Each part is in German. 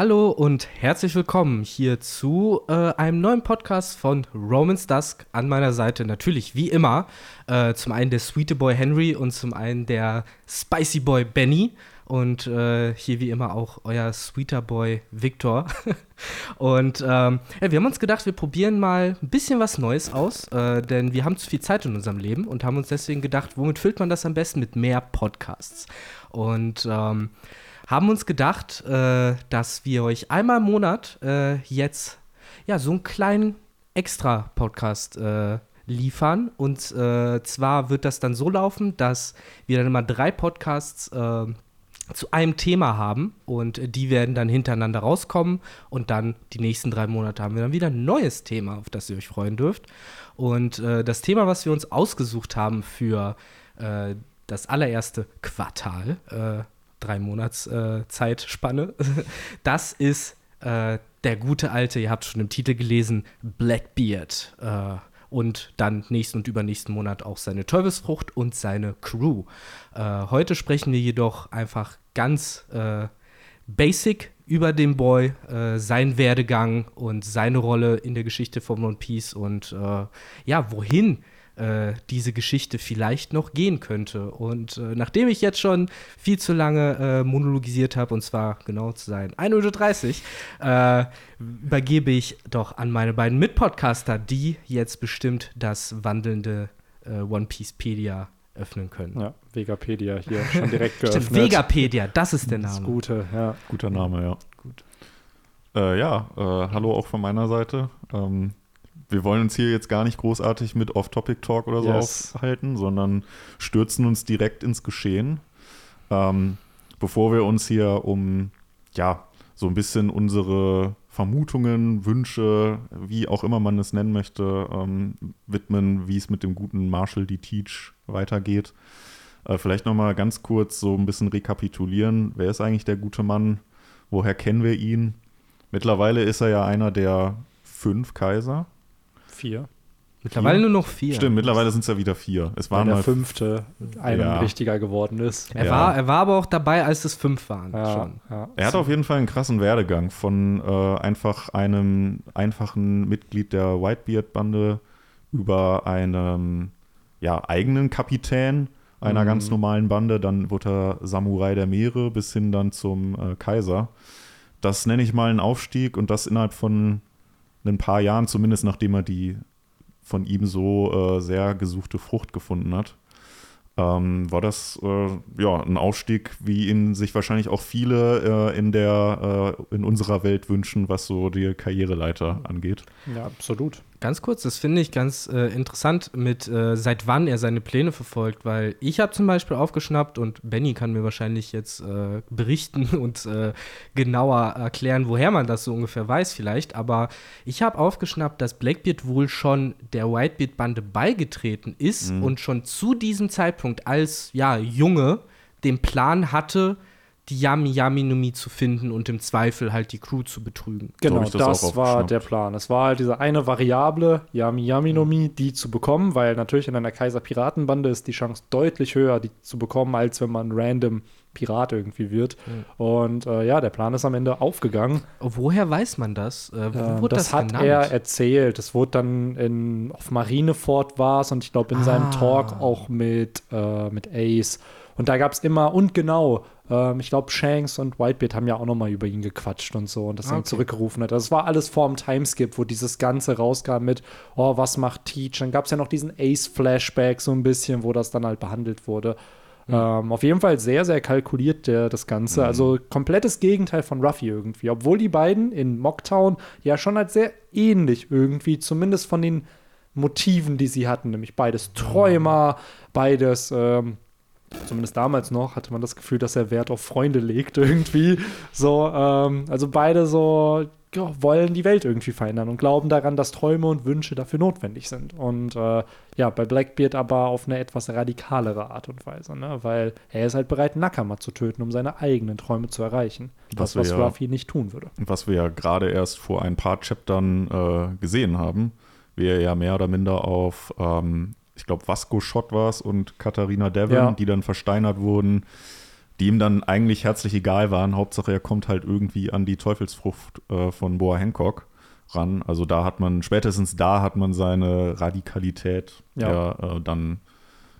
Hallo und herzlich willkommen hier zu äh, einem neuen Podcast von Romans Dusk. An meiner Seite natürlich wie immer äh, zum einen der Sweete Boy Henry und zum einen der Spicy Boy Benny und äh, hier wie immer auch euer Sweeter Boy Victor. und ähm, ja, wir haben uns gedacht, wir probieren mal ein bisschen was Neues aus, äh, denn wir haben zu viel Zeit in unserem Leben und haben uns deswegen gedacht, womit füllt man das am besten mit mehr Podcasts? Und ähm, haben uns gedacht, äh, dass wir euch einmal im Monat äh, jetzt ja so einen kleinen Extra-Podcast äh, liefern. Und äh, zwar wird das dann so laufen, dass wir dann immer drei Podcasts äh, zu einem Thema haben und die werden dann hintereinander rauskommen und dann die nächsten drei Monate haben wir dann wieder ein neues Thema, auf das ihr euch freuen dürft. Und äh, das Thema, was wir uns ausgesucht haben für äh, das allererste Quartal, äh, drei Monats äh, Zeitspanne. Das ist äh, der gute alte, ihr habt schon im Titel gelesen, Blackbeard. Äh, und dann nächsten und übernächsten Monat auch seine Teufelsfrucht und seine Crew. Äh, heute sprechen wir jedoch einfach ganz äh, basic über den Boy, äh, seinen Werdegang und seine Rolle in der Geschichte von One Piece und ja, wohin äh, diese Geschichte vielleicht noch gehen könnte. Und äh, nachdem ich jetzt schon viel zu lange äh, monologisiert habe, und zwar genau zu sein, 1.30 Uhr, äh, übergebe ich doch an meine beiden Mitpodcaster, die jetzt bestimmt das wandelnde äh, One Piecepedia öffnen können. Ja, Vegapedia hier schon direkt geöffnet. Stimmt, Vegapedia, das ist der Name. Das Gute, ja. Guter Name, ja. Gut. Äh, ja, äh, hallo auch von meiner Seite. Ähm, wir wollen uns hier jetzt gar nicht großartig mit Off-Topic-Talk oder so yes. aufhalten, sondern stürzen uns direkt ins Geschehen. Ähm, bevor wir uns hier um, ja, so ein bisschen unsere Vermutungen, Wünsche, wie auch immer man es nennen möchte, ähm, widmen, wie es mit dem guten Marshall D. Teach weitergeht. Äh, vielleicht nochmal ganz kurz so ein bisschen rekapitulieren. Wer ist eigentlich der gute Mann? Woher kennen wir ihn? Mittlerweile ist er ja einer der fünf Kaiser. Vier. Mittlerweile vier? nur noch vier. Stimmt, mittlerweile sind es ja wieder vier. Es waren Wenn der fünfte ein ja. richtiger geworden ist. Er, ja. war, er war aber auch dabei, als es fünf waren. Ja, schon. Er hat auf jeden Fall einen krassen Werdegang von äh, einfach einem einfachen Mitglied der Whitebeard-Bande über einem ja, eigenen Kapitän einer mhm. ganz normalen Bande. Dann wurde er Samurai der Meere bis hin dann zum äh, Kaiser. Das nenne ich mal einen Aufstieg und das innerhalb von ein paar Jahren, zumindest nachdem er die von ihm so äh, sehr gesuchte Frucht gefunden hat, ähm, war das äh, ja ein Aufstieg, wie ihn sich wahrscheinlich auch viele äh, in der äh, in unserer Welt wünschen, was so die Karriereleiter angeht. Ja, absolut. Ganz kurz, das finde ich ganz äh, interessant mit, äh, seit wann er seine Pläne verfolgt, weil ich habe zum Beispiel aufgeschnappt und Benny kann mir wahrscheinlich jetzt äh, berichten und äh, genauer erklären, woher man das so ungefähr weiß vielleicht, aber ich habe aufgeschnappt, dass Blackbeard wohl schon der Whitebeard-Bande beigetreten ist mhm. und schon zu diesem Zeitpunkt als ja, Junge den Plan hatte, die Yami Yami Nomi zu finden und im Zweifel halt die Crew zu betrügen. Genau, das, das war der Plan. Es war halt diese eine Variable, Yami Yami Nomi, die zu bekommen, weil natürlich in einer Kaiser Piratenbande ist die Chance deutlich höher, die zu bekommen, als wenn man random Pirat irgendwie wird. Mhm. Und äh, ja, der Plan ist am Ende aufgegangen. Woher weiß man das? Äh, wo äh, das, das hat genannt? er erzählt. Das wurde dann in, auf Marineford war es und ich glaube in ah. seinem Talk auch mit, äh, mit Ace. Und da gab es immer, und genau, ähm, ich glaube, Shanks und Whitebeard haben ja auch nochmal über ihn gequatscht und so und das okay. dann zurückgerufen hat. Das also war alles vor dem Timeskip, wo dieses Ganze rauskam mit, oh, was macht Teach? Dann gab es ja noch diesen Ace-Flashback so ein bisschen, wo das dann halt behandelt wurde. Mhm. Ähm, auf jeden Fall sehr, sehr kalkuliert der, das Ganze. Mhm. Also komplettes Gegenteil von Ruffy irgendwie. Obwohl die beiden in Mocktown ja schon halt sehr ähnlich irgendwie, zumindest von den Motiven, die sie hatten. Nämlich beides Träumer, beides ähm, zumindest damals noch, hatte man das Gefühl, dass er Wert auf Freunde legt irgendwie. So, ähm, also beide so ja, wollen die Welt irgendwie verändern und glauben daran, dass Träume und Wünsche dafür notwendig sind. Und äh, ja, bei Blackbeard aber auf eine etwas radikalere Art und Weise, ne? weil er ist halt bereit, Nakama zu töten, um seine eigenen Träume zu erreichen. Was das, was ja, Ruffy nicht tun würde. Was wir ja gerade erst vor ein paar Chaptern äh, gesehen haben, wie er ja mehr oder minder auf ähm, ich glaube, Vasco Schott war es und Katharina Devon, ja. die dann versteinert wurden, die ihm dann eigentlich herzlich egal waren. Hauptsache, er kommt halt irgendwie an die Teufelsfrucht äh, von Boa Hancock ran. Also da hat man, spätestens da hat man seine Radikalität ja. ja äh, dann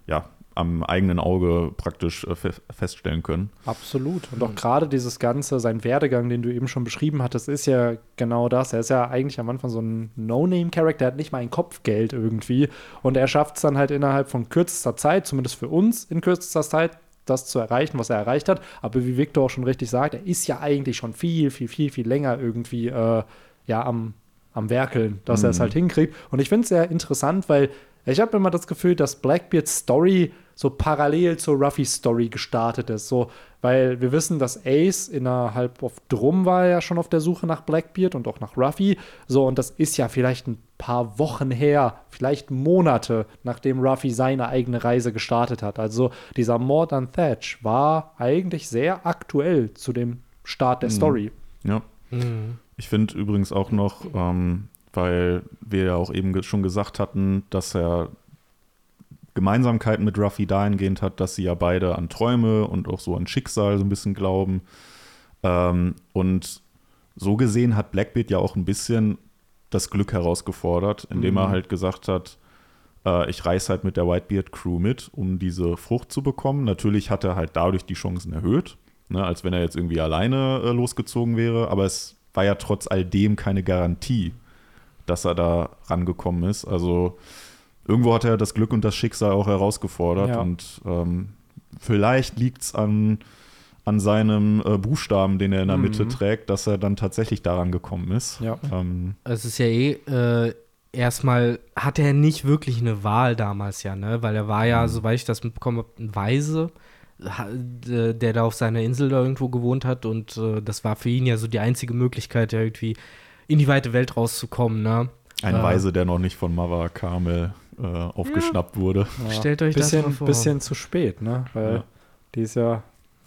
ja, am eigenen Auge praktisch äh, feststellen können. Absolut. Und auch gerade dieses Ganze, sein Werdegang, den du eben schon beschrieben hattest, ist ja genau das. Er ist ja eigentlich am Anfang so ein No-Name-Charakter, hat nicht mal ein Kopfgeld irgendwie. Und er schafft es dann halt innerhalb von kürzester Zeit, zumindest für uns in kürzester Zeit, das zu erreichen, was er erreicht hat. Aber wie Victor auch schon richtig sagt, er ist ja eigentlich schon viel, viel, viel, viel länger irgendwie äh, ja, am, am Werkeln, dass mhm. er es halt hinkriegt. Und ich finde es sehr interessant, weil ich habe immer das Gefühl, dass Blackbeards Story so parallel zur Ruffys Story gestartet ist. So, weil wir wissen, dass Ace innerhalb auf Drum war ja schon auf der Suche nach Blackbeard und auch nach Ruffy. So, und das ist ja vielleicht ein paar Wochen her, vielleicht Monate, nachdem Ruffy seine eigene Reise gestartet hat. Also dieser Mord an Thatch war eigentlich sehr aktuell zu dem Start der mhm. Story. Ja. Mhm. Ich finde übrigens auch noch, ähm, weil wir ja auch eben schon gesagt hatten, dass er Gemeinsamkeiten mit Ruffy dahingehend hat, dass sie ja beide an Träume und auch so an Schicksal so ein bisschen glauben. Ähm, und so gesehen hat Blackbeard ja auch ein bisschen das Glück herausgefordert, indem mhm. er halt gesagt hat, äh, ich reise halt mit der Whitebeard Crew mit, um diese Frucht zu bekommen. Natürlich hat er halt dadurch die Chancen erhöht, ne, als wenn er jetzt irgendwie alleine äh, losgezogen wäre, aber es war ja trotz all dem keine Garantie, dass er da rangekommen ist. Also irgendwo hat er das Glück und das Schicksal auch herausgefordert ja. und ähm, vielleicht liegt es an, an seinem äh, Buchstaben, den er in der mhm. Mitte trägt, dass er dann tatsächlich daran gekommen ist. Ja. Ähm, es ist ja eh äh, erstmal hatte er nicht wirklich eine Wahl damals ja, ne? Weil er war ja, mhm. soweit ich das mitbekommen habe, ein Weise, der da auf seiner Insel da irgendwo gewohnt hat und äh, das war für ihn ja so die einzige Möglichkeit, ja irgendwie in die weite Welt rauszukommen, ne? Ein äh, Weise, der noch nicht von Mava Kamel äh, aufgeschnappt ja. wurde. Ja. Stellt euch bisschen, das mal vor. Bisschen zu spät, ne? Weil ja. die ist ja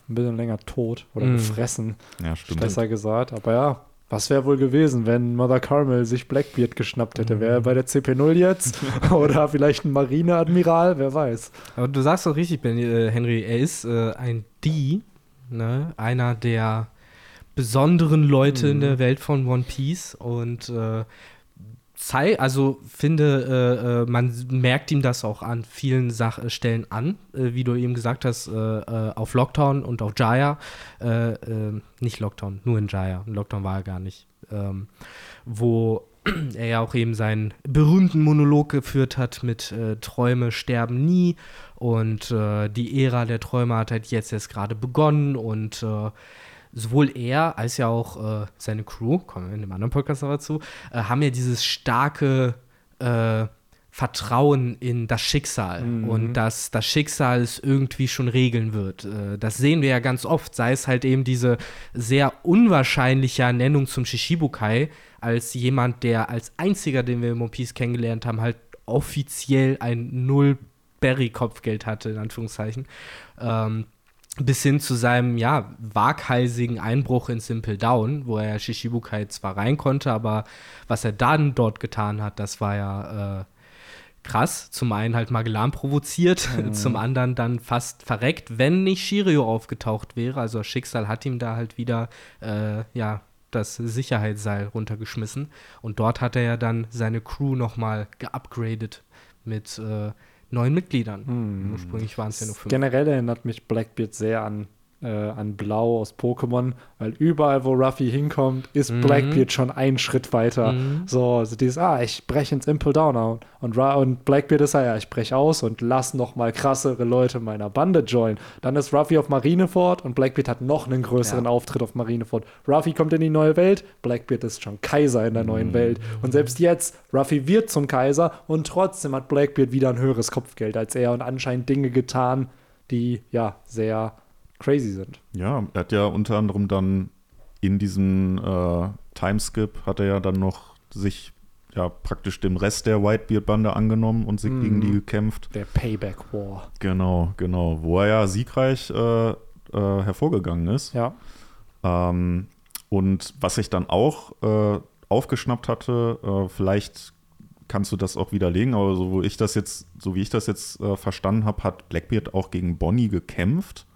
ein bisschen länger tot oder mm. gefressen. Ja, stimmt. Besser gesagt. Aber ja, was wäre wohl gewesen, wenn Mother Carmel sich Blackbeard geschnappt hätte? Wäre er bei der CP0 jetzt? Oder vielleicht ein Marineadmiral? Wer weiß. Aber du sagst doch richtig, äh, Henry, er ist äh, ein D, ne? einer der besonderen Leute mhm. in der Welt von One Piece und äh, Zei also finde, äh, äh, man merkt ihm das auch an vielen Sach äh, Stellen an, äh, wie du eben gesagt hast, äh, äh, auf Lockdown und auf Jaya. nicht Lockdown, nur in Jaya. Lockdown war er gar nicht. Ähm, wo er ja auch eben seinen berühmten Monolog geführt hat mit Träume sterben nie und die Ära der Träume hat halt jetzt erst gerade begonnen und sowohl er als ja auch äh, seine Crew, kommen wir in dem anderen Podcast noch dazu, äh, haben ja dieses starke äh, Vertrauen in das Schicksal mhm. und dass das Schicksal es irgendwie schon regeln wird. Äh, das sehen wir ja ganz oft, sei es halt eben diese sehr unwahrscheinliche Ernennung zum Shishibukai als jemand, der als einziger, den wir im One Piece kennengelernt haben, halt offiziell ein Null-Berry-Kopfgeld hatte, in Anführungszeichen. Ähm, bis hin zu seinem, ja, waghalsigen Einbruch in Simple Down, wo er Shishibukai zwar rein konnte, aber was er dann dort getan hat, das war ja äh, krass. Zum einen halt Magellan provoziert, mhm. zum anderen dann fast verreckt, wenn nicht Shirio aufgetaucht wäre. Also das Schicksal hat ihm da halt wieder, äh, ja, das Sicherheitsseil runtergeschmissen. Und dort hat er ja dann seine Crew nochmal geupgradet mit äh, neun Mitgliedern. Mhm. Ursprünglich waren es ja nur fünf. Generell erinnert mich Blackbeard sehr an äh, an Blau aus Pokémon, weil überall, wo Ruffy hinkommt, ist mhm. Blackbeard schon einen Schritt weiter. Mhm. So, also dieses, ah, ich breche ins Impel Down und, und, und Blackbeard ist ja, ich breche aus und lass noch mal krassere Leute meiner Bande joinen. Dann ist Ruffy auf Marineford und Blackbeard hat noch einen größeren ja. Auftritt auf Marineford. Ruffy kommt in die neue Welt, Blackbeard ist schon Kaiser in der neuen mhm. Welt. Und selbst jetzt, Ruffy wird zum Kaiser und trotzdem hat Blackbeard wieder ein höheres Kopfgeld als er und anscheinend Dinge getan, die ja sehr crazy sind. Ja, er hat ja unter anderem dann in diesem äh, Timeskip hat er ja dann noch sich ja praktisch dem Rest der Whitebeard-Bande angenommen und sich mm. gegen die gekämpft. Der Payback War. Genau, genau. Wo er ja siegreich äh, äh, hervorgegangen ist. Ja. Ähm, und was ich dann auch äh, aufgeschnappt hatte, äh, vielleicht kannst du das auch widerlegen, aber so, wo ich das jetzt, so wie ich das jetzt äh, verstanden habe, hat Blackbeard auch gegen Bonnie gekämpft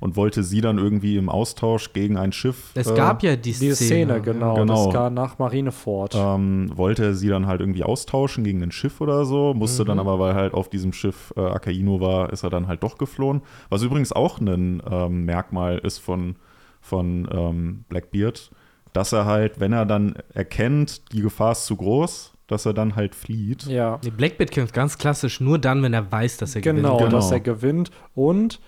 und wollte sie dann irgendwie im Austausch gegen ein Schiff. Es gab ja die Diese Szene, genau, Genau. Das war nach Marineford. ähm, wollte er sie dann halt irgendwie austauschen gegen ein Schiff oder so, musste Mhm. dann aber, weil halt auf diesem Schiff äh, Akaino war, ist er dann halt doch geflohen. Was übrigens auch ein ähm, Merkmal ist von, von ähm, Blackbeard, dass er halt, wenn er dann erkennt, die Gefahr ist zu groß, dass er dann halt flieht. ja. Nee, Blackbeard kämpft ganz klassisch nur dann, wenn er weiß, dass er Genau, gewinnt. Genau. dass er gewinnt. Und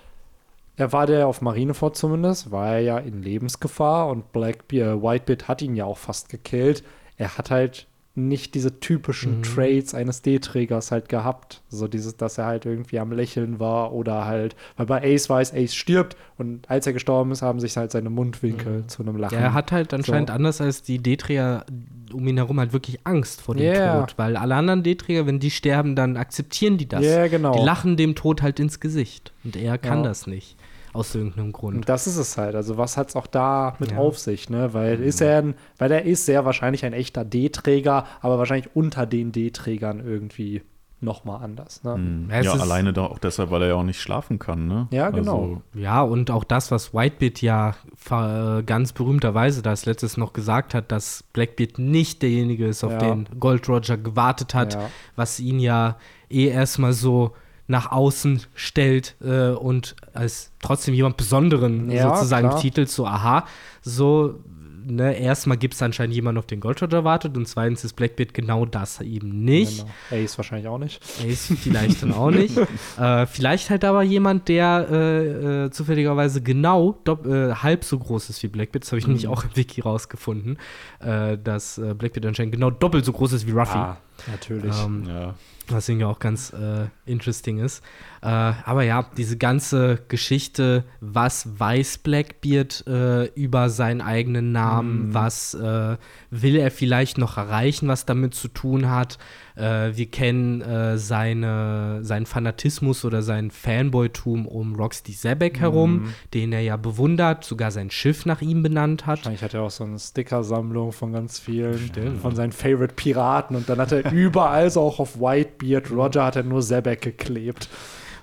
er war der auf Marineford zumindest, war er ja in Lebensgefahr und Blackbeard, Whitebeard hat ihn ja auch fast gekillt. Er hat halt nicht diese typischen Mhm. Traits eines D-Trägers halt gehabt. So dieses, dass er halt irgendwie am Lächeln war oder halt, weil bei Ace weiß, Ace stirbt und als er gestorben ist, haben sich halt seine Mundwinkel zu einem Lachen. Ja, er hat halt anscheinend So. anders als die D-Träger um ihn herum halt wirklich Angst vor dem Ja. Tod. Weil alle anderen D-Träger, wenn die sterben, dann akzeptieren die das. Ja, genau. Die lachen dem Tod halt ins Gesicht. Und er kann Ja. das nicht. Aus irgendeinem Grund. Und das ist es halt. Also, was hat es auch da mit Ja. auf sich, ne? Weil ist er ein, weil er ist sehr wahrscheinlich ein echter D-Träger, aber wahrscheinlich unter den D-Trägern irgendwie nochmal anders. Ne? Mhm. Ja, alleine da auch deshalb, weil er ja auch nicht schlafen kann, ne? Ja, genau. Also, Ja, und auch das, was Whitebeard ja ver- ganz berühmterweise das letztes noch gesagt hat, dass Blackbeard nicht derjenige ist, auf Ja. den Gold Roger gewartet hat, Ja. was ihn ja eh erstmal so nach außen stellt äh, und als trotzdem jemand Besonderen Ja, sozusagen klar. betitelt, so aha, so, ne, erstmal gibt es anscheinend jemanden, auf den Gold Roger wartet und zweitens ist Blackbeard genau das eben nicht. Genau. Ace wahrscheinlich auch nicht. Ace vielleicht dann auch nicht. äh, vielleicht halt aber jemand, der äh, äh, zufälligerweise genau äh, halb so groß ist wie Blackbeard. Das habe ich nämlich Mhm. auch im Wiki rausgefunden, äh, dass äh, Blackbeard anscheinend genau doppelt so groß ist wie Ruffy. Ah, natürlich. Ähm, ja. Was irgendwie auch ganz äh, interesting ist. Äh, aber ja, diese ganze Geschichte, was weiß Blackbeard äh, über seinen eigenen Namen, Mhm. was äh, will er vielleicht noch erreichen, was damit zu tun hat. Äh, wir kennen äh, seine, seinen Fanatismus oder sein Fanboytum um Roxy Zebek herum, Mhm. den er ja bewundert, sogar sein Schiff nach ihm benannt hat. Wahrscheinlich hat er auch so eine Sticker-Sammlung von ganz vielen, Stimmt. von seinen Favorite Piraten und dann hat er überall, so auch auf Whitebeard, Roger hat er nur Sebek geklebt.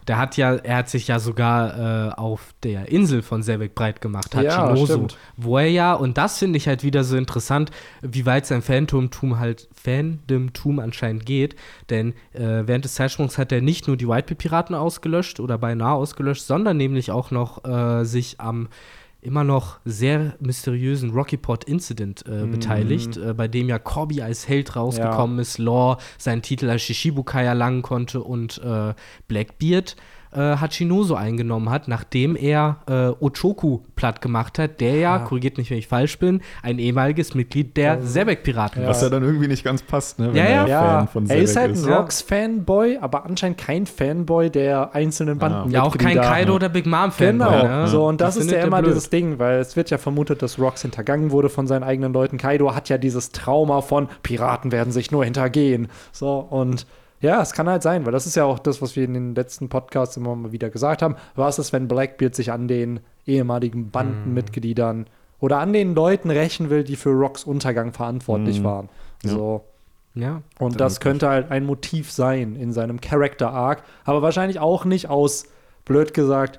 Der hat ja, er hat sich ja sogar äh, auf der Insel von Sebek breit gemacht, Ja, Hachinoso, stimmt. wo er ja, und das finde ich halt wieder so interessant, wie weit sein Phantomtum halt, Fandomtum anscheinend geht, denn äh, während des Zeitsprungs hat er nicht nur die Whitebeard-Piraten ausgelöscht oder beinahe ausgelöscht, sondern nämlich auch noch äh, sich am immer noch sehr mysteriösen Rocky Port Incident äh, Mhm. beteiligt, äh, bei dem ja Corby als Held rausgekommen ist, Law seinen Titel als Shishibukai erlangen konnte und äh, Blackbeard äh, Hachinoso eingenommen hat, nachdem er äh, Ochoku platt gemacht hat, der ja, Ah. korrigiert mich, wenn ich falsch bin, ein ehemaliges Mitglied der Sebek-Piraten Ja. Was ja dann irgendwie nicht ganz passt, ne? Ja, ja. Ja, Fan von er ist Sebek halt ein Ja. Rocks-Fanboy, aber anscheinend kein Fanboy der einzelnen Banden. Ja, auch kein Kaido oder Big Mom-Fan. Genau, ne? so und das Die ist ja er immer blöd. dieses Ding, weil es wird ja vermutet, dass Rocks hintergangen wurde von seinen eigenen Leuten. Kaido hat ja dieses Trauma von Piraten werden sich nur hintergehen. So und ja, es kann halt sein, weil das ist ja auch das, was wir in den letzten Podcasts immer mal wieder gesagt haben. Was ist, wenn Blackbeard sich an den ehemaligen Bandenmitgliedern oder an den Leuten rächen will, die für Rocks Untergang verantwortlich Mhm. waren? Ja. So. Ja. Und das könnte halt ein Motiv sein in seinem Character Arc, aber wahrscheinlich auch nicht aus, blöd gesagt,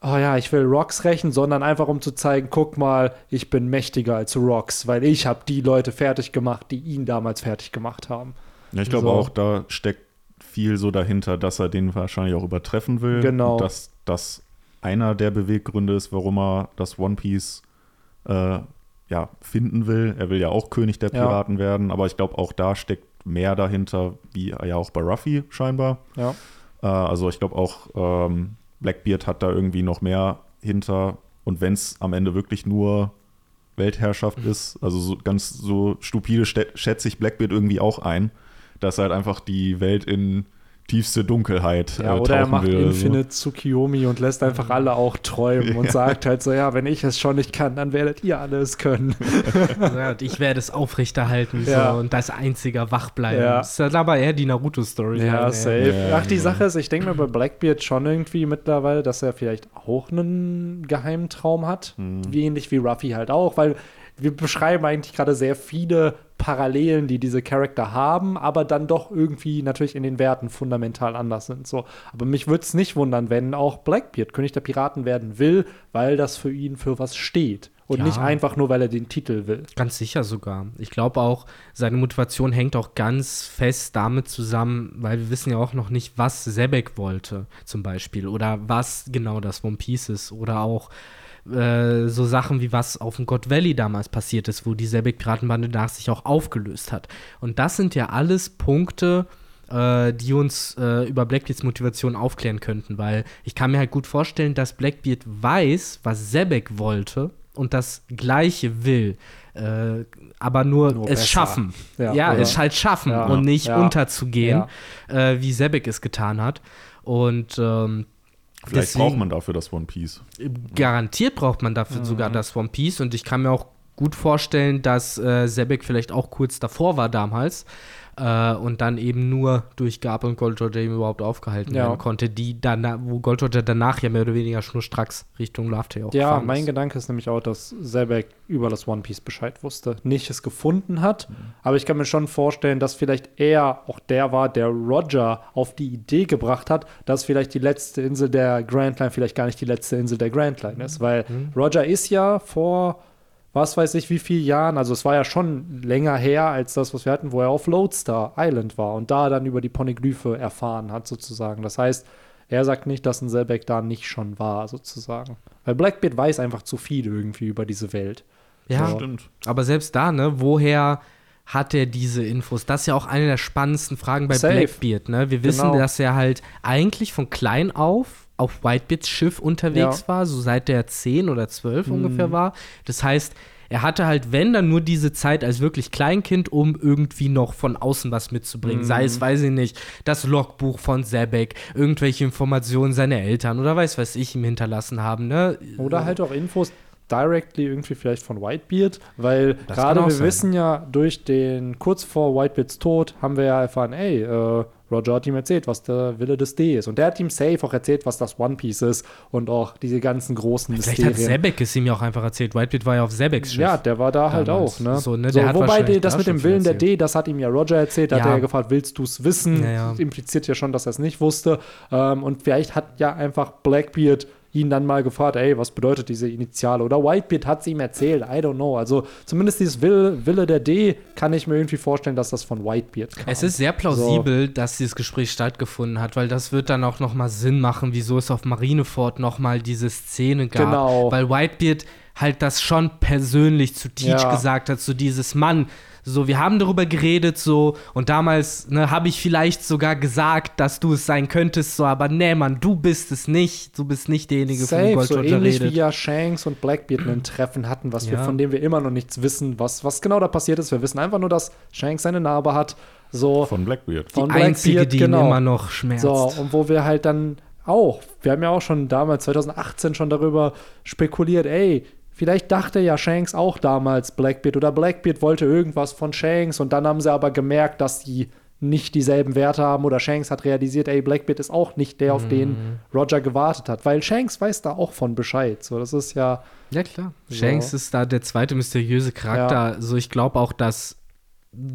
oh ja, ich will Rocks rächen, sondern einfach um zu zeigen, guck mal, ich bin mächtiger als Rocks, weil ich habe die Leute fertig gemacht, die ihn damals fertig gemacht haben. Ja, ich glaube So. auch, da steckt viel so dahinter, dass er den wahrscheinlich auch übertreffen will. Genau. Und dass das einer der Beweggründe ist, warum er das One Piece äh, ja, finden will. Er will ja auch König der Ja. Piraten werden, aber ich glaube, auch da steckt mehr dahinter, wie ja auch bei Ruffy scheinbar. Ja. Äh, also ich glaube auch, ähm, Blackbeard hat da irgendwie noch mehr hinter. Und wenn es am Ende wirklich nur Weltherrschaft ist, also so ganz so stupide schätze ich Blackbeard irgendwie auch ein, dass er halt einfach die Welt in tiefste Dunkelheit Ja, äh, oder er macht will. Infinite Tsukiyomi und lässt einfach alle auch träumen und Ja. sagt halt so, ja, wenn ich es schon nicht kann, dann werdet ihr alle es können. Ja, und ich werde es aufrechterhalten Ja. so, und das einziger wach bleiben. Ja. Das ist halt aber eher die Naruto-Story. Ja, ey. safe. Ja, Ach, die. Sache ist, ich denke mir bei Blackbeard schon irgendwie mittlerweile, dass er vielleicht auch einen geheimen Traum hat. Mhm. Wie ähnlich wie Ruffy halt auch, weil wir beschreiben eigentlich gerade sehr viele Parallelen, die diese Charakter haben, aber dann doch irgendwie natürlich in den Werten fundamental anders sind. So. Aber mich würde es nicht wundern, wenn auch Blackbeard König der Piraten werden will, weil das für ihn für was steht. Und ja. nicht einfach nur, weil er den Titel will. Ganz sicher sogar. Ich glaube auch, seine Motivation hängt auch ganz fest damit zusammen, weil wir wissen ja auch noch nicht, was Sebek wollte, zum Beispiel. Oder was genau das One Piece ist. Oder auch äh, so Sachen wie was auf dem God Valley damals passiert ist, wo die Sebek-Piratenbande nach sich auch aufgelöst hat. Und das sind ja alles Punkte, äh, die uns äh, über Blackbeards Motivation aufklären könnten, weil ich kann mir halt gut vorstellen, dass Blackbeard weiß, was Sebek wollte und das Gleiche will, äh, aber nur, nur es besser. schaffen. Ja, ja es halt schaffen ja, und nicht ja, unterzugehen, äh, wie Sebek es getan hat. Und ähm, Vielleicht deswegen, braucht man dafür das One Piece. Garantiert braucht man dafür mhm. sogar das One Piece und ich kann mir auch gut vorstellen, dass äh, Sebek vielleicht auch kurz davor war damals äh, und dann eben nur durch Gab und Gold Roger überhaupt aufgehalten ja. werden konnte, die dann, wo Gold Roger danach ja mehr oder weniger schnurstracks Richtung Laughtale auch Ja, mein ist. Gedanke ist nämlich auch, dass Sebek über das One Piece Bescheid wusste, nicht es gefunden hat, mhm. aber ich kann mir schon vorstellen, dass vielleicht er auch der war, der Roger auf die Idee gebracht hat, dass vielleicht die letzte Insel der Grand Line vielleicht gar nicht die letzte Insel der Grand Line ist, weil mhm. Roger ist ja vor was weiß ich wie vielen Jahren, also es war ja schon länger her als das, was wir hatten, wo er auf Lodestar Island war und da dann über die Poneglyphe erfahren hat, sozusagen. Das heißt, er sagt nicht, dass ein Selbek da nicht schon war, sozusagen. Weil Blackbeard weiß einfach zu viel irgendwie über diese Welt. Ja, so. stimmt. Aber selbst da, ne, woher hat er diese Infos? Das ist ja auch eine der spannendsten Fragen bei Safe. Blackbeard, ne? Wir wissen, genau. dass er halt eigentlich von klein auf auf Whitebeards Schiff unterwegs ja. war, so seit der 10 oder 12 mhm. ungefähr war. Das heißt, er hatte halt, wenn dann nur diese Zeit als wirklich Kleinkind, um irgendwie noch von außen was mitzubringen. Mhm. Sei es, weiß ich nicht, das Logbuch von Sebek, irgendwelche Informationen seiner Eltern oder weiß was ich ihm hinterlassen haben. Ne? Oder halt auch Infos directly irgendwie vielleicht von Whitebeard, weil gerade wir sein. wissen ja durch den, kurz vor Whitebeards Tod haben wir ja erfahren, ey, äh, Roger hat ihm erzählt, was der Wille des D ist. Und der hat ihm safe auch erzählt, was das One Piece ist und auch diese ganzen großen Vielleicht Mysterien. hat Sebek es ihm ja auch einfach erzählt. Whitebeard war ja auf Sebeks Schiff. Ja, der war da halt auch. Ne? So, ne, so, wobei die, das mit dem Willen der D, das hat ihm ja Roger erzählt. Da ja. hat er ja gefragt, willst du es wissen? Ja, ja. Impliziert ja schon, dass er es nicht wusste. Ähm, und vielleicht hat ja einfach Blackbeard ihn dann mal gefragt, ey, was bedeutet diese Initiale? Oder Whitebeard hat es ihm erzählt, I don't know. Also zumindest dieses Wille, Wille der D kann ich mir irgendwie vorstellen, dass das von Whitebeard kam. Es ist sehr plausibel, so. dass dieses Gespräch stattgefunden hat, weil das wird dann auch noch mal Sinn machen, wieso es auf Marineford noch mal diese Szene gab. Genau. Weil Whitebeard halt das schon persönlich zu Teach ja. gesagt hat, so dieses Mann, so, wir haben darüber geredet, so, und damals ne, habe ich vielleicht sogar gesagt, dass du es sein könntest, so, aber nee, Mann, du bist es nicht. Du bist nicht derjenige, Safe, von dem so ähnlich redet. wie ja Shanks und Blackbeard ein Treffen hatten, was ja. wir, von dem wir immer noch nichts wissen, was, was genau da passiert ist. Wir wissen einfach nur, dass Shanks seine Narbe hat. So, von Blackbeard. Von die Blackbeard, einzige, die genau. immer noch schmerzt. So, und wo wir halt dann auch, wir haben ja auch schon damals, 2018, schon darüber spekuliert, ey, Vielleicht dachte ja Shanks auch damals Blackbeard oder Blackbeard wollte irgendwas von Shanks und dann haben sie aber gemerkt, dass sie nicht dieselben Werte haben oder Shanks hat realisiert, ey, Blackbeard ist auch nicht der, auf den mhm. Roger gewartet hat, weil Shanks weiß da auch von Bescheid. So, das ist ja. Ja, klar. So. Shanks ist da der zweite mysteriöse Charakter. Ja. So, ich glaube auch, dass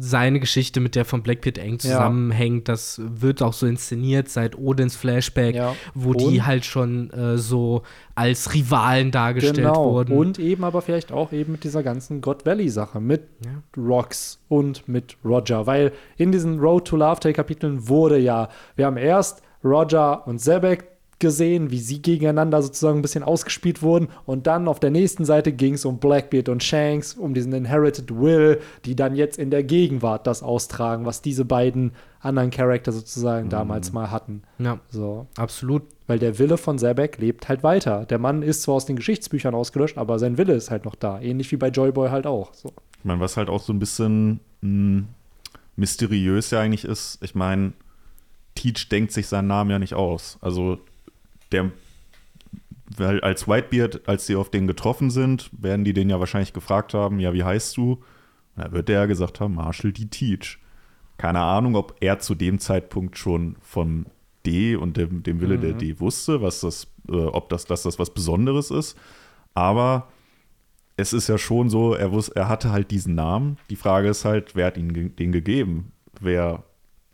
seine Geschichte mit der von Blackbeard eng zusammenhängt. Ja. Das wird auch so inszeniert seit Odins Flashback, ja. wo und die halt schon äh, so als Rivalen dargestellt genau. wurden. Und eben aber vielleicht auch eben mit dieser ganzen God Valley-Sache, mit ja. Rox und mit Roger. Weil in diesen Road to Love Kapiteln wurde ja, wir haben erst Roger und Zebek gesehen, wie sie gegeneinander sozusagen ein bisschen ausgespielt wurden. Und dann auf der nächsten Seite ging es um Blackbeard und Shanks, um diesen Inherited Will, die dann jetzt in der Gegenwart das austragen, was diese beiden anderen Charakter sozusagen mhm. damals mal hatten. Ja, so. absolut. Weil der Wille von Sebek lebt halt weiter. Der Mann ist zwar aus den Geschichtsbüchern ausgelöscht, aber sein Wille ist halt noch da. Ähnlich wie bei Joyboy halt auch. So. Ich meine, was halt auch so ein bisschen mh, hm, mysteriös ja eigentlich ist, ich meine, Teach denkt sich seinen Namen ja nicht aus. Also der, weil als Whitebeard, als sie auf den getroffen sind, werden die den ja wahrscheinlich gefragt haben, ja, wie heißt du? da wird der ja gesagt haben, Marshall D. Teach. Keine Ahnung, ob er zu dem Zeitpunkt schon von D und dem, dem Wille mhm. der D wusste, was das, äh, ob das, dass das was Besonderes ist. Aber es ist ja schon so, er, wusste, er hatte halt diesen Namen. Die Frage ist halt, wer hat ihm den gegeben? Wer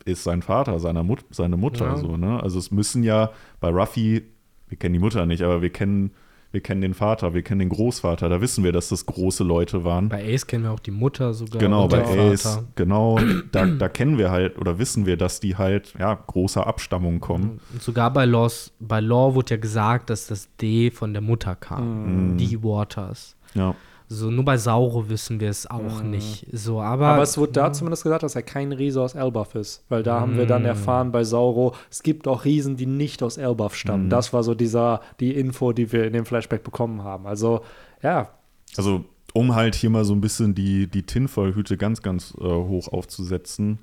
ist sein Vater, seine, Mut seine Mutter? Ja. So, ne? Also es müssen ja bei Ruffy, wir kennen die Mutter nicht, aber wir kennen wir kennen den Vater, wir kennen den Großvater, da wissen wir, dass das große Leute waren. Bei Ace kennen wir auch die Mutter sogar. Genau, bei Ace, genau, da, da, kennen wir halt oder wissen wir, dass die halt, ja, großer Abstammung kommen. Und sogar bei Laws, bei Law wurde ja gesagt, dass das D von der Mutter kam, mhm. die Waters. Ja. So, nur bei Sauro wissen wir es auch mhm. nicht. So, aber, aber es wurde da zumindest gesagt, dass er kein Riese aus Elbaf ist. Weil da mhm. haben wir dann mm. erfahren bei Sauro, es gibt auch Riesen, die nicht aus Elbaf stammen. Mhm. Das war so dieser, die Info, die wir in dem Flashback bekommen haben. Also, ja. Also, um halt hier mal so ein bisschen die, die Tinfoil-Hüte ganz, ganz äh, hoch aufzusetzen,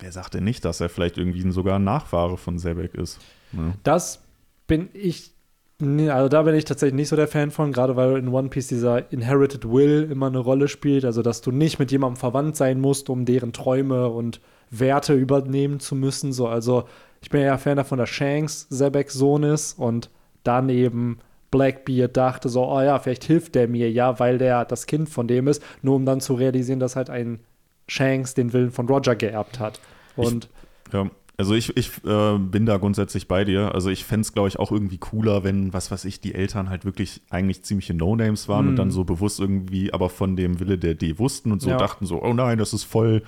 wer sagt denn nicht, dass er vielleicht irgendwie sogar ein Nachfahre von Sebek ist? Ne? Das bin ich Nee, also da bin ich tatsächlich nicht so der Fan von, gerade weil in One Piece dieser Inherited Will immer eine Rolle spielt, also dass du nicht mit jemandem verwandt sein musst, um deren Träume und Werte übernehmen zu müssen. So, also ich bin ja Fan davon, dass Shanks Zebeks Sohn ist und dann eben Blackbeard dachte so, oh ja, vielleicht hilft der mir ja, weil der das Kind von dem ist, nur um dann zu realisieren, dass halt ein Shanks den Willen von Roger geerbt hat. Und ich, ja, also ich, ich äh, bin da grundsätzlich bei dir. Also ich fände es, glaube ich, auch irgendwie cooler, wenn, was weiß ich, die Eltern halt wirklich eigentlich ziemliche No-Names waren mm. und dann mhm. so bewusst irgendwie aber von dem Wille der D wussten und so ja. dachten so, oh nein, das ist voll,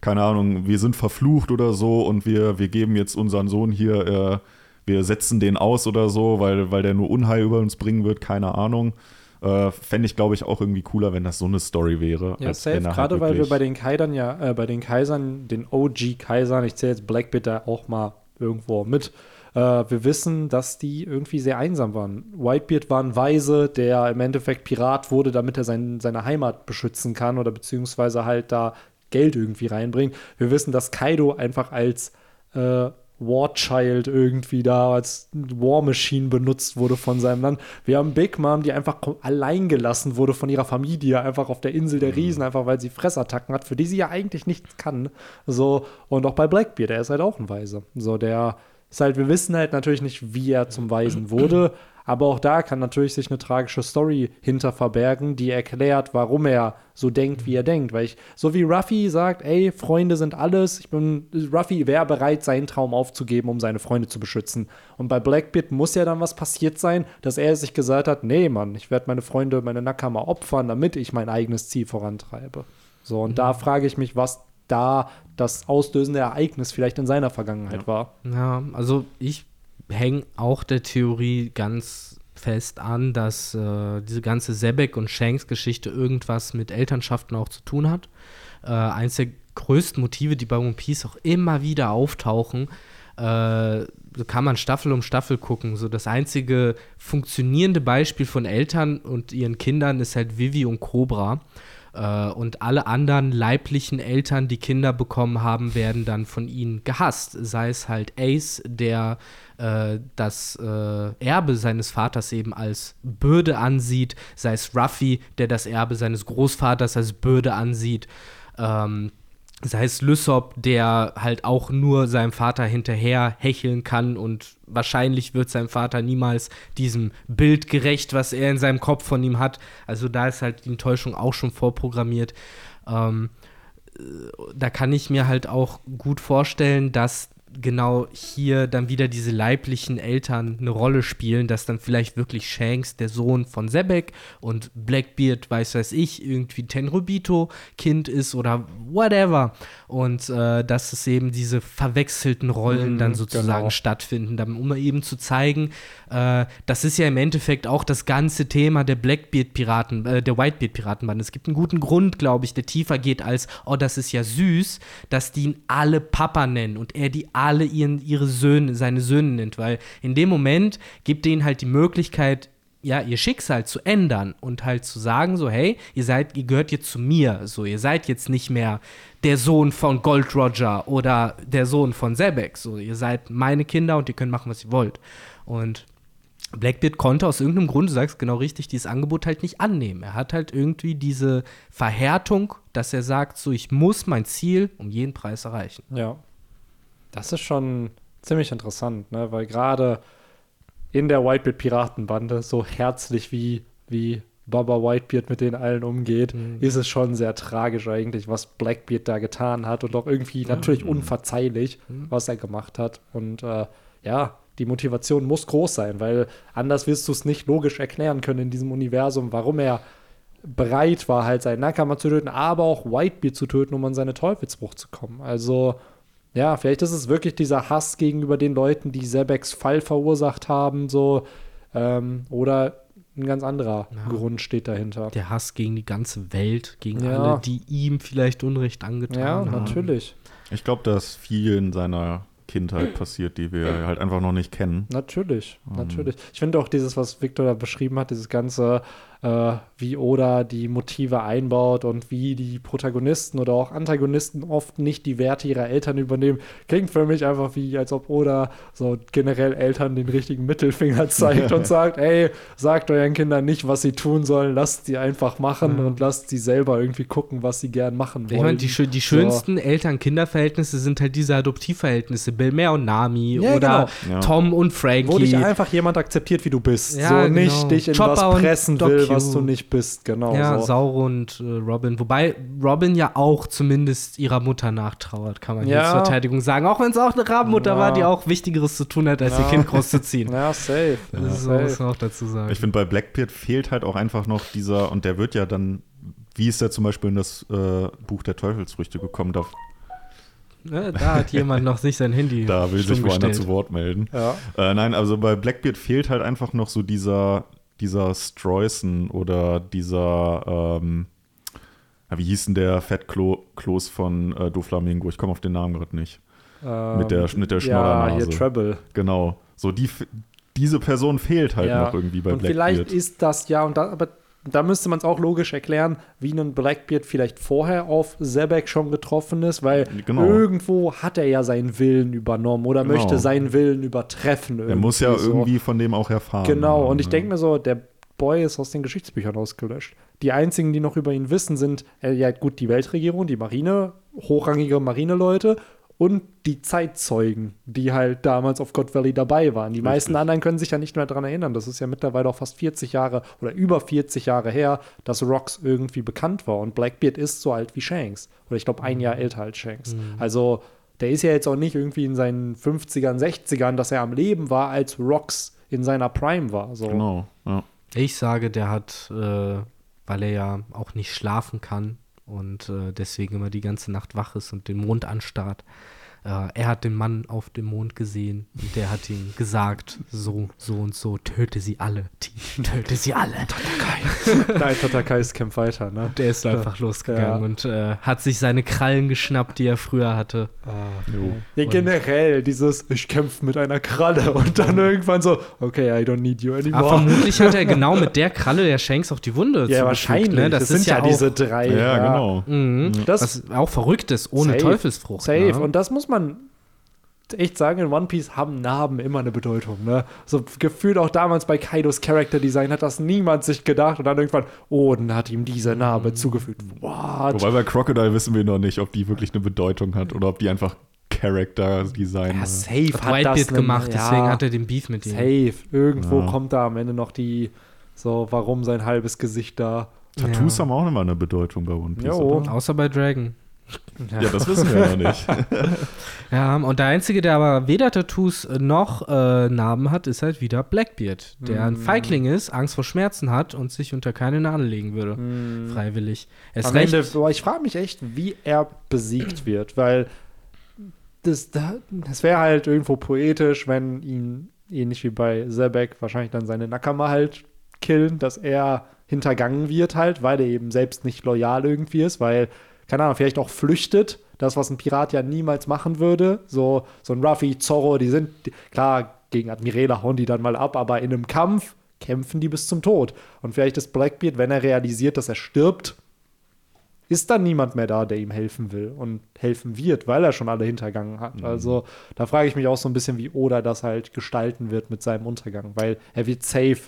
keine Ahnung, wir sind verflucht oder so und wir, wir geben jetzt unseren Sohn hier, äh, wir setzen den aus oder so, weil, weil der nur Unheil über uns bringen wird, keine Ahnung. Äh, Fände ich, glaube ich, auch irgendwie cooler, wenn das so eine Story wäre. Ja, safe. Gerade halt weil wir bei den Kaisern ja, äh, bei den Kaisern, den OG-Kaisern, ich zähle jetzt Blackbeard da auch mal irgendwo mit, äh, wir wissen, dass die irgendwie sehr einsam waren. Whitebeard war ein Weise, der im Endeffekt Pirat wurde, damit er sein, seine Heimat beschützen kann oder beziehungsweise halt da Geld irgendwie reinbringt. Wir wissen, dass Kaido einfach als äh, War Child irgendwie da als War Machine benutzt wurde von seinem Land. Wir haben Big Mom, die einfach allein gelassen wurde von ihrer Familie, einfach auf der Insel der mhm. Riesen, einfach weil sie Fressattacken hat, für die sie ja eigentlich nichts kann. So, und auch bei Blackbeard, der ist halt auch ein Weise. So, der ist halt, wir wissen halt natürlich nicht, wie er zum Weisen wurde, aber auch da kann natürlich sich eine tragische Story hinter verbergen, die erklärt, warum er so denkt, wie er denkt. Weil ich, so wie Ruffy sagt, ey, Freunde sind alles, ich bin, Ruffy wäre bereit, seinen Traum aufzugeben, um seine Freunde zu beschützen. Und bei Blackbeard muss ja dann was passiert sein, dass er sich gesagt hat, nee, Mann, ich werde meine Freunde, meine Nakama opfern, damit ich mein eigenes Ziel vorantreibe. So, und mhm. da frage ich mich, was da das auslösende Ereignis vielleicht in seiner Vergangenheit ja. war. Ja, also ich hängen auch der Theorie ganz fest an, dass äh, diese ganze Sebek und Shanks Geschichte irgendwas mit Elternschaften auch zu tun hat. Äh, eins der größten Motive, die bei One Piece auch immer wieder auftauchen, äh, so kann man Staffel um Staffel gucken. So das einzige funktionierende Beispiel von Eltern und ihren Kindern ist halt Vivi und Cobra. Äh, und alle anderen leiblichen Eltern, die Kinder bekommen haben, werden dann von ihnen gehasst. Sei es halt Ace, der äh, das äh, Erbe seines Vaters eben als Bürde ansieht, sei es Ruffy, der das Erbe seines Großvaters als Bürde ansieht. Ähm, sei es Lysop, der halt auch nur seinem Vater hinterher hecheln kann und wahrscheinlich wird sein Vater niemals diesem Bild gerecht, was er in seinem Kopf von ihm hat. Also da ist halt die Enttäuschung auch schon vorprogrammiert. Ähm, äh, da kann ich mir halt auch gut vorstellen, dass genau hier dann wieder diese leiblichen Eltern eine Rolle spielen, dass dann vielleicht wirklich Shanks der Sohn von Sebek und Blackbeard, weiß weiß ich, irgendwie Tenrobito Kind ist oder whatever. Und äh, dass es eben diese verwechselten Rollen mhm, dann sozusagen genau. stattfinden, um eben zu zeigen, äh, das ist ja im Endeffekt auch das ganze Thema der Blackbeard-Piraten, äh, der Whitebeard-Piratenband. Es gibt einen guten Grund, glaube ich, der tiefer geht als, oh, das ist ja süß, dass die ihn alle Papa nennen und er die alle ihren, ihre Söhne, seine Söhne nennt, weil in dem Moment gibt ihnen halt die Möglichkeit, ja, ihr Schicksal zu ändern und halt zu sagen, so, hey, ihr seid, ihr gehört jetzt zu mir, so, ihr seid jetzt nicht mehr der Sohn von Gold Roger oder der Sohn von Sebek, so, ihr seid meine Kinder und ihr könnt machen, was ihr wollt. Und Blackbeard konnte aus irgendeinem Grund, du sagst genau richtig, dieses Angebot halt nicht annehmen. Er hat halt irgendwie diese Verhärtung, dass er sagt, so, ich muss mein Ziel um jeden Preis erreichen. Ja. Das ist schon ziemlich interessant, ne? weil gerade in der Whitebeard-Piratenbande, so herzlich wie, wie Baba Whitebeard mit denen allen umgeht, mhm. ist es schon sehr tragisch eigentlich, was Blackbeard da getan hat und auch irgendwie natürlich unverzeihlich, mhm. was er gemacht hat. Und äh, ja, die Motivation muss groß sein, weil anders wirst du es nicht logisch erklären können in diesem Universum, warum er bereit war, halt seinen Nakama zu töten, aber auch Whitebeard zu töten, um an seine Teufelsbruch zu kommen. Also, ja, vielleicht ist es wirklich dieser Hass gegenüber den Leuten, die Sebeks Fall verursacht haben, so, ähm, oder ein ganz anderer ja. Grund steht dahinter. Der Hass gegen die ganze Welt, gegen ja. alle, die ihm vielleicht Unrecht angetan ja, haben. Ja, natürlich. Ich glaube, dass viel in seiner Kindheit passiert, die wir halt einfach noch nicht kennen. Natürlich, um. natürlich. Ich finde auch dieses, was Victor da beschrieben hat, dieses ganze äh, wie Oda die Motive einbaut und wie die Protagonisten oder auch Antagonisten oft nicht die Werte ihrer Eltern übernehmen. Klingt für mich einfach wie, als ob Oda so generell Eltern den richtigen Mittelfinger zeigt und sagt, ey, sagt euren Kindern nicht, was sie tun sollen, lasst sie einfach machen mhm. und lasst sie selber irgendwie gucken, was sie gern machen wollen. Ich meine, die, die schönsten so. Eltern-Kinder-Verhältnisse sind halt diese Adoptivverhältnisse, Bill Mehr und Nami ja, oder genau. Tom und Frankie. Wo dich einfach jemand akzeptiert, wie du bist. Ja, so nicht genau. dich in Chopper was pressen will, was du nicht bist, genau. Ja, so. Sauro und äh, Robin. Wobei Robin ja auch zumindest ihrer Mutter nachtrauert, kann man ja. zur Verteidigung sagen. Auch wenn es auch eine Rabenmutter ja. war, die auch Wichtigeres zu tun hat, als ja. ihr Kind großzuziehen. Ja, safe. Das ja, muss man auch dazu sagen. Ich finde, bei Blackbeard fehlt halt auch einfach noch dieser, und der wird ja dann, wie ist der zum Beispiel in das äh, Buch der Teufelsfrüchte gekommen? Da, Ne, da hat jemand noch sich sein Handy. Da will sich woanders zu Wort melden. Ja. Äh, nein, also bei Blackbeard fehlt halt einfach noch so dieser, dieser Streusen oder dieser, ähm, wie hieß denn der Fettkloß von äh, Doflamingo? Ich komme auf den Namen gerade nicht. Ähm, mit der, mit der Schnoddernase. Ja, hier Treble. Genau. So die, diese Person fehlt halt ja. noch irgendwie bei und Blackbeard. Vielleicht ist das ja, und da, aber da müsste man es auch logisch erklären, wie ein Blackbeard vielleicht vorher auf Zebek schon getroffen ist, weil genau. irgendwo hat er ja seinen Willen übernommen oder genau. möchte seinen Willen übertreffen. Er muss ja so. irgendwie von dem auch erfahren. Genau, und ich denke mir so, der Boy ist aus den Geschichtsbüchern ausgelöscht. Die einzigen, die noch über ihn wissen, sind äh, ja gut die Weltregierung, die Marine, hochrangige Marineleute und die Zeitzeugen, die halt damals auf God Valley dabei waren. Die Richtig. meisten anderen können sich ja nicht mehr daran erinnern. Das ist ja mittlerweile auch fast 40 Jahre oder über 40 Jahre her, dass Rocks irgendwie bekannt war. Und Blackbeard ist so alt wie Shanks. Oder ich glaube ein Jahr mhm. älter als Shanks. Mhm. Also der ist ja jetzt auch nicht irgendwie in seinen 50ern, 60ern, dass er am Leben war, als Rocks in seiner Prime war. So. Genau, ja. Ich sage, der hat, äh, weil er ja auch nicht schlafen kann, und äh, deswegen immer die ganze Nacht wach ist und den Mond anstarrt, äh, er hat den Mann auf dem Mond gesehen und der hat ihm gesagt, so, so und so, töte sie alle, töte sie alle. Tatakai. Nein, Tatakai ist kämpft weiter, ne? Der ist einfach ja. losgegangen ja. und äh, hat sich seine Krallen geschnappt, die er früher hatte. Ah, ja, generell, dieses, ich kämpfe mit einer Kralle und dann irgendwann so, okay, I don't need you anymore. Aber vermutlich hat er genau mit der Kralle der Shanks auch die Wunde Ja, wahrscheinlich. Ne? Das, das sind ja, auch, diese drei. Ja, genau. Mhm. Das, Was auch verrückt ist, ohne safe, Teufelsfrucht. Safe. Ne? Und das muss man man echt sagen, in One Piece haben Narben immer eine Bedeutung. Ne? So gefühlt auch damals bei Kaidos Character Design hat das niemand sich gedacht und dann irgendwann, oh, dann hat ihm diese Narbe mhm. zugefügt. What? Wobei bei Crocodile wissen wir noch nicht, ob die wirklich eine Bedeutung hat oder ob die einfach Character Design. Ja, safe hat, hat das gemacht, ja, deswegen hat er den Beef mit ihm. Safe. Irgendwo ja. kommt da am Ende noch die, so, warum sein halbes Gesicht da. Tattoos ja. haben auch immer eine Bedeutung bei One Piece. Außer bei Dragon. Ja, das wissen wir noch nicht. ja, und der Einzige, der aber weder Tattoos noch äh, Narben hat, ist halt wieder Blackbeard, der mm. ein Feigling ist, Angst vor Schmerzen hat und sich unter keine Nadel legen würde. Mm. Freiwillig. Erst Am recht. Ende, boah, ich frage mich echt, wie er besiegt wird, weil das, das wäre halt irgendwo poetisch, wenn ihn, ähnlich wie bei Zebek, wahrscheinlich dann seine Nakama halt killen, dass er hintergangen wird halt, weil er eben selbst nicht loyal irgendwie ist, weil keine Ahnung, vielleicht auch flüchtet. Das, was ein Pirat ja niemals machen würde. So, so ein Ruffy, Zorro, die sind, klar, gegen Admirale hauen die dann mal ab, aber in einem Kampf kämpfen die bis zum Tod. Und vielleicht ist Blackbeard, wenn er realisiert, dass er stirbt, ist dann niemand mehr da, der ihm helfen will und helfen wird, weil er schon alle hintergangen hat. Mhm. Also da frage ich mich auch so ein bisschen, wie Oda das halt gestalten wird mit seinem Untergang, weil er wird safe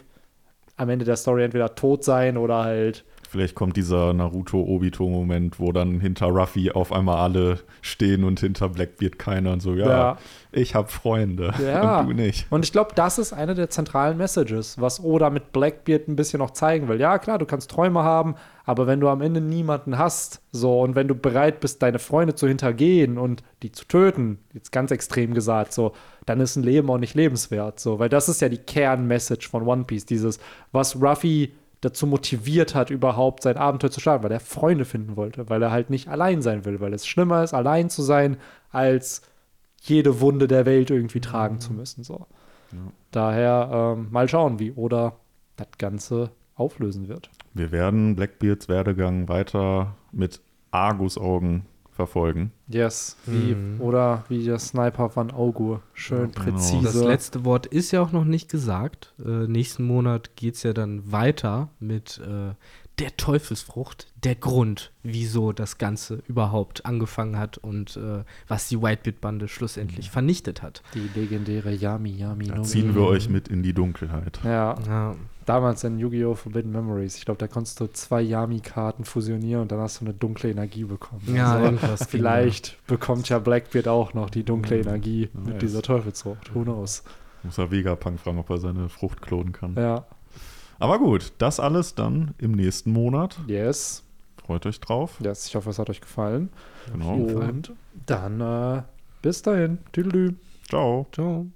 am Ende der Story entweder tot sein oder halt Vielleicht kommt dieser Naruto-Obito-Moment, wo dann hinter Ruffy auf einmal alle stehen und hinter Blackbeard keiner und so, ja, ja. ich habe Freunde ja. und du nicht. Und ich glaube, das ist eine der zentralen Messages, was Oda mit Blackbeard ein bisschen noch zeigen will. Ja, klar, du kannst Träume haben, aber wenn du am Ende niemanden hast, so, und wenn du bereit bist, deine Freunde zu hintergehen und die zu töten, jetzt ganz extrem gesagt, so, dann ist ein Leben auch nicht lebenswert, so, weil das ist ja die Kernmessage von One Piece, dieses, was Ruffy dazu motiviert hat, überhaupt sein Abenteuer zu starten, weil er Freunde finden wollte, weil er halt nicht allein sein will, weil es schlimmer ist, allein zu sein, als jede Wunde der Welt irgendwie tragen mhm. zu müssen. So. Ja. Daher ähm, mal schauen, wie Oda das Ganze auflösen wird. Wir werden Blackbeards Werdegang weiter mit Argusaugen verfolgen. Yes, wie, mhm. oder wie der Sniper von Augur. Schön ja, genau. präzise. Das letzte Wort ist ja auch noch nicht gesagt. Äh, nächsten Monat geht es ja dann weiter mit äh, der Teufelsfrucht, der Grund, wieso das Ganze überhaupt angefangen hat und äh, was die Whitebeard-Bande schlussendlich mhm. vernichtet hat. Die legendäre Yami Yami. Da ziehen wir euch mit in die Dunkelheit. Ja. ja damals in Yu-Gi-Oh! Forbidden Memories. Ich glaube, da konntest du zwei Yami-Karten fusionieren und dann hast du eine dunkle Energie bekommen. Ja, also, irgendwas. Vielleicht bekommt ja Blackbeard auch noch die dunkle mhm. Energie nice. mit dieser Teufelsfrucht. Who knows? Muss er Vegapunk fragen, ob er seine Frucht klonen kann. Ja. Aber gut, das alles dann im nächsten Monat. Yes. Freut euch drauf. Yes, ich hoffe, es hat euch gefallen. Genau. Und dann äh, bis dahin. Tüdelü. Ciao. Ciao.